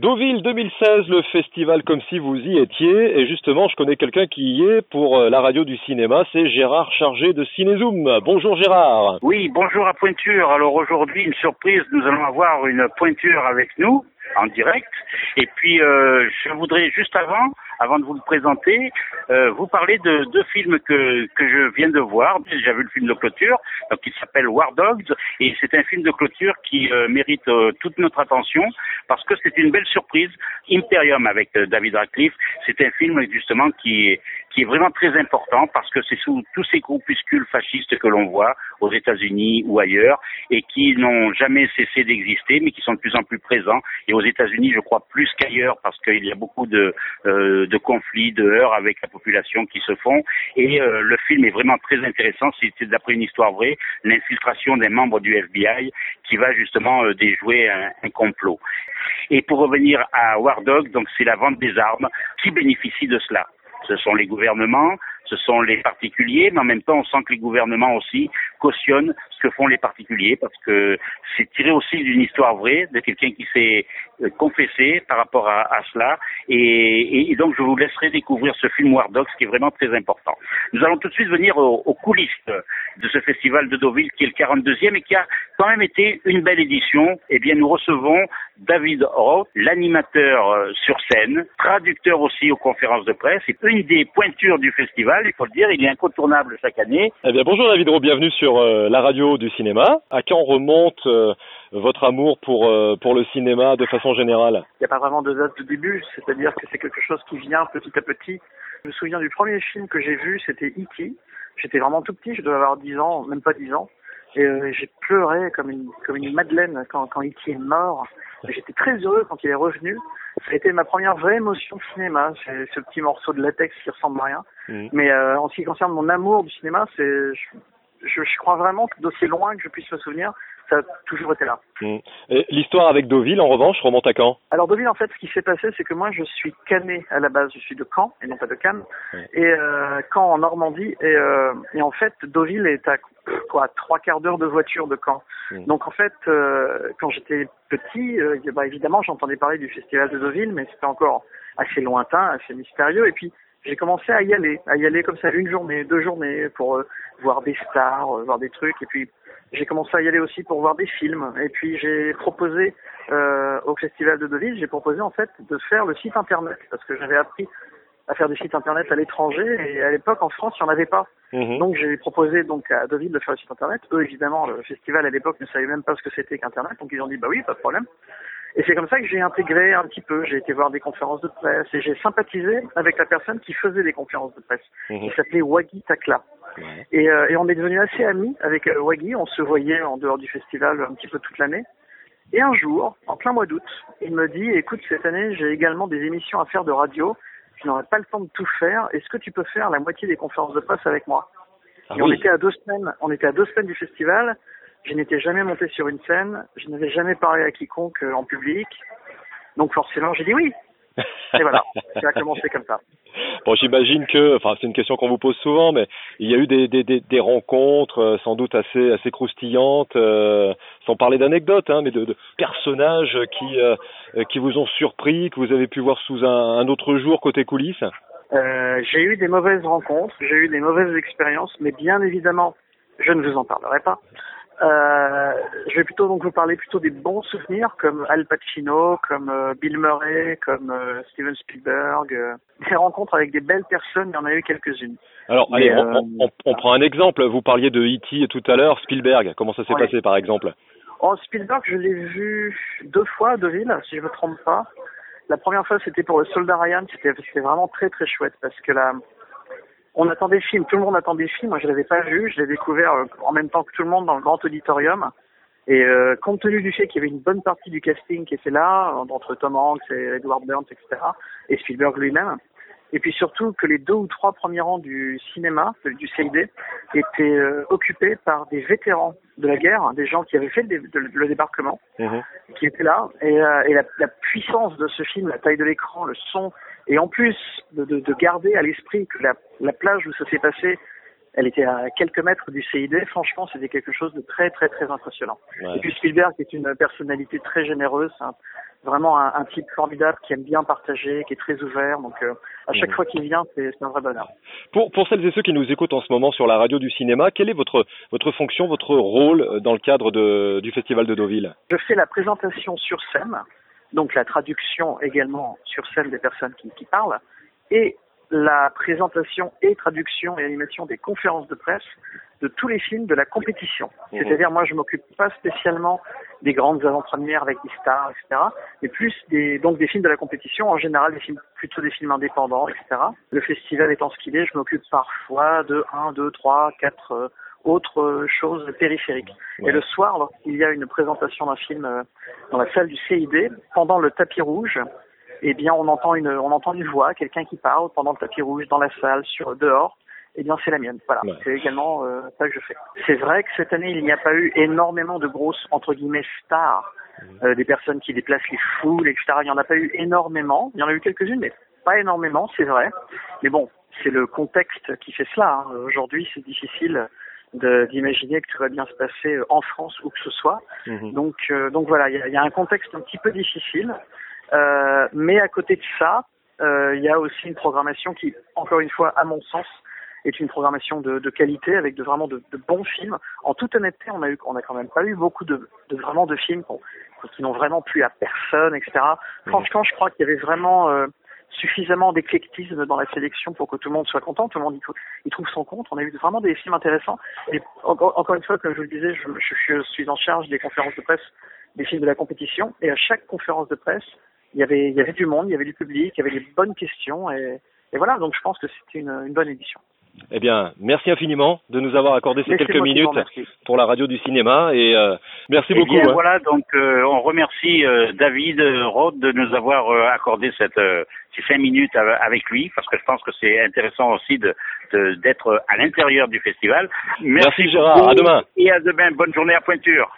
Deauville 2016, le festival comme si vous y étiez. Et justement, je connais quelqu'un qui y est pour euh, la radio du cinéma. C'est Gérard Chargé de Cinézoom. Bonjour Gérard. Oui, bonjour à Pointure. Alors aujourd'hui, une surprise, nous allons avoir une Pointure avec nous en direct. Et puis, euh, je voudrais juste avant, avant de vous le présenter, euh, vous parler de deux films que, que je viens de voir. J'ai vu le film de clôture, donc il s'appelle War Dogs, et c'est un film de clôture qui euh, mérite euh, toute notre attention parce que c'est une belle surprise. Imperium avec euh, David Radcliffe, c'est un film justement qui est, qui est vraiment très important parce que c'est sous tous ces groupuscules fascistes que l'on voit aux États-Unis ou ailleurs et qui n'ont jamais cessé d'exister, mais qui sont de plus en plus présents. Et aux États-Unis, je crois plus qu'ailleurs parce qu'il y a beaucoup de, euh, de conflits, de heurts avec la population qui se font. Et euh, le film est vraiment très intéressant. C'est d'après une histoire vraie, l'infiltration des membres du FBI qui va justement euh, déjouer un, un complot. Et pour revenir à War Dog, donc c'est la vente des armes qui bénéficie de cela ce sont les gouvernements, ce sont les particuliers, mais en même temps, on sent que les gouvernements aussi cautionnent ce que font les particuliers, parce que c'est tiré aussi d'une histoire vraie, de quelqu'un qui s'est euh, confessé par rapport à, cela, et, donc je vous laisserai découvrir ce film War Dogs qui est vraiment très important. Nous allons tout de suite venir aux, coulisses de ce festival de Deauville, qui est le 42e, et qui a quand même été une belle édition. Eh bien, nous recevons David Roth, l'animateur euh, sur scène, traducteur aussi aux conférences de presse, et une des pointures du festival, il faut le dire, il est incontournable chaque année. Eh bien, bonjour David Roth, bienvenue sur euh, la radio du cinéma. À quand remonte euh, votre amour pour, euh, pour le cinéma de façon générale? Il n'y a pas vraiment de date de début, c'est-à-dire que c'est quelque chose qui vient petit à petit. Je me souviens du premier film que j'ai vu, c'était E.T. J'étais vraiment tout petit, je devais avoir 10 ans, même pas 10 ans. Et j'ai pleuré comme une, comme une madeleine quand, quand E.T. est mort. J'étais très heureux quand il est revenu. Ça a été ma première vraie émotion de cinéma, c'est ce petit morceau de latex qui ressemble à rien. Mhm. Mais euh, en ce qui concerne mon amour du cinéma, c'est je, crois vraiment que d'aussi loin que je puisse me souvenir, ça a toujours été là. Mm. Et L'histoire avec Deauville, en revanche, remonte à quand? Alors Deauville, en fait, ce qui s'est passé, c'est que moi, je suis canet à la base. Je suis de Caen et non pas de Cannes. Et euh, Caen en Normandie. Et, euh, et en fait, Deauville est à quoi trois quarts d'heure de voiture de Caen. Mm. Donc en fait, euh, quand j'étais petit, bah, évidemment, j'entendais parler du festival de Deauville, mais c'était encore assez lointain, assez mystérieux. Et puis j'ai commencé à y aller, à y aller comme ça une journée, deux journées pour euh, voir des stars, euh, voir des trucs. Et puis j'ai commencé à y aller aussi pour voir des films. Et puis j'ai proposé euh, au festival de Deauville, j'ai proposé en fait de faire le site internet parce que j'avais appris à faire des sites internet à l'étranger et à l'époque en France il n'y en avait pas. Mhm. Donc j'ai proposé donc à Deauville de faire le site internet. Eux évidemment le festival à l'époque ne savait même pas ce que c'était qu'internet donc ils ont dit bah oui pas de problème. Et c'est comme ça que j'ai intégré un petit peu. J'ai été voir des conférences de presse et j'ai sympathisé avec la personne qui faisait des conférences de presse, Mhm. qui s'appelait Waggy Takla. Et, euh, et on est devenus assez amis avec euh, Waggy. On se voyait en dehors du festival un petit peu toute l'année. Et un jour, en plein mois d'août, il me dit "Écoute, cette année, j'ai également des émissions à faire de radio. Je n'aurai pas le temps de tout faire. Est-ce que tu peux faire la moitié des conférences de presse avec moi? Ah Et on était à deux semaines. On était à deux semaines du festival. Je n'étais jamais monté sur une scène. Je n'avais jamais parlé à quiconque euh, en public. Donc forcément, j'ai dit oui. Et voilà, ça a commencé comme ça. Bon, j'imagine que, enfin, c'est une question qu'on vous pose souvent, mais il y a eu des, des, des, des rencontres euh, sans doute assez, assez croustillantes, euh, sans parler d'anecdotes, hein, mais de, de personnages qui, euh, qui vous ont surpris, que vous avez pu voir sous un, un autre jour côté coulisses. Euh, j'ai eu des mauvaises rencontres, j'ai eu des mauvaises expériences, mais bien évidemment, je ne vous en parlerai pas. Euh, je vais plutôt donc vous parler plutôt des bons souvenirs comme Al Pacino, comme euh, Bill Murray, comme euh, Steven Spielberg. des rencontres avec des belles personnes, il y en a eu quelques-unes. Alors, allez, on, on- on- on prend un exemple. Vous parliez de E.T. tout à l'heure, Spielberg. Comment ça s'est Ouais. passé, par exemple? Oh, Spielberg, je l'ai vu deux fois à Deauville, si je me trompe pas. La première fois, c'était pour le Soldat Ryan. C'était c'était vraiment très très chouette parce que là, on attendait le film. Tout le monde attendait le film. Moi, je l'avais pas vu. Je l'ai découvert euh, en même temps que tout le monde dans le grand auditorium. Et euh, compte tenu du fait qu'il y avait une bonne partie du casting qui était là, entre Tom Hanks et Edward Burns, etc., et Spielberg lui-même, et puis surtout que les deux ou trois premiers rangs du cinéma, du CID, étaient euh, occupés par des vétérans de la guerre, hein, des gens qui avaient fait le, dé- le- le débarquement, Mhm. qui étaient là, et, euh, et la, la puissance de ce film, la taille de l'écran, le son, et en plus de, de- de garder à l'esprit que la, la plage où ça s'est passé elle était à quelques mètres du CID. Franchement, c'était quelque chose de très, très, très impressionnant. Ouais. Et puis Spielberg est une personnalité très généreuse, un- vraiment un, un type formidable qui aime bien partager, qui est très ouvert. Donc, euh, à chaque fois qu'il vient, c'est c'est un vrai bonheur. Pour, pour celles et ceux qui nous écoutent en ce moment sur la radio du cinéma, quelle est votre, votre fonction, votre rôle euh, dans le cadre de, du Festival de Deauville? Je fais la présentation sur scène, donc la traduction également sur scène des personnes qui, qui parlent, et la présentation et traduction et animation des conférences de presse de tous les films de la compétition. Mhm. C'est-à-dire, moi, je m'occupe pas spécialement des grandes avant-premières avec des stars, etc., mais plus des, donc des films de la compétition, en général, des films, plutôt des films indépendants, etc. Le festival étant ce qu'il est, je m'occupe parfois de 1, 2, 3, 4 euh, autres euh, choses périphériques. Ouais. Et le soir, lorsqu'il y a une présentation d'un film euh, dans la salle du CID, pendant le tapis rouge, eh bien, on entend une, on entend une voix, quelqu'un qui parle pendant le tapis rouge, dans la salle, sur dehors. Eh bien, c'est la mienne. Voilà, Ouais. c'est également euh, ça que je fais. C'est vrai que cette année, il n'y a pas eu énormément de grosses entre guillemets stars, euh, des personnes qui déplacent les foules, etc. Il n'y en a pas eu énormément. Il y en a eu quelques-unes, mais pas énormément, c'est vrai. Mais bon, c'est le contexte qui fait cela. hein. Aujourd'hui, c'est difficile d'imaginer que tout va bien se passer euh, en France ou que ce soit. Mhm. Donc, euh, donc voilà, il y y a un contexte un petit peu difficile, Euh, mais à côté de ça, euh, il y a aussi une programmation qui, encore une fois, à mon sens, est une programmation de, de qualité avec de vraiment de, de bons films. En toute honnêteté, on a eu, on a quand même pas eu beaucoup de, de vraiment de films qui n'ont vraiment plu à personne, etc. Franchement, je crois qu'il y avait vraiment euh, suffisamment d'éclectisme dans la sélection pour que tout le monde soit content, tout le monde y, y trouve son compte. On a eu vraiment des films intéressants. Et encore, encore une fois, comme je vous le disais, je- je suis en charge des conférences de presse des films de la compétition. Et à chaque conférence de presse, il y avait, il y avait du monde, il y avait du public, il y avait des bonnes questions. Et, et voilà, donc je pense que c'était une, une bonne édition. Eh bien, merci infiniment de nous avoir accordé ces quelques minutes pour la radio du cinéma et euh, merci Eh beaucoup. bien hein. voilà, donc euh, on remercie euh, David euh, Roth de nous avoir euh, accordé cette euh, ces cinq minutes av- avec lui, parce que je pense que c'est intéressant aussi de de- d'être à l'intérieur du festival. Merci, Gérard, beaucoup à demain. Et à demain. Bonne journée à Pointure.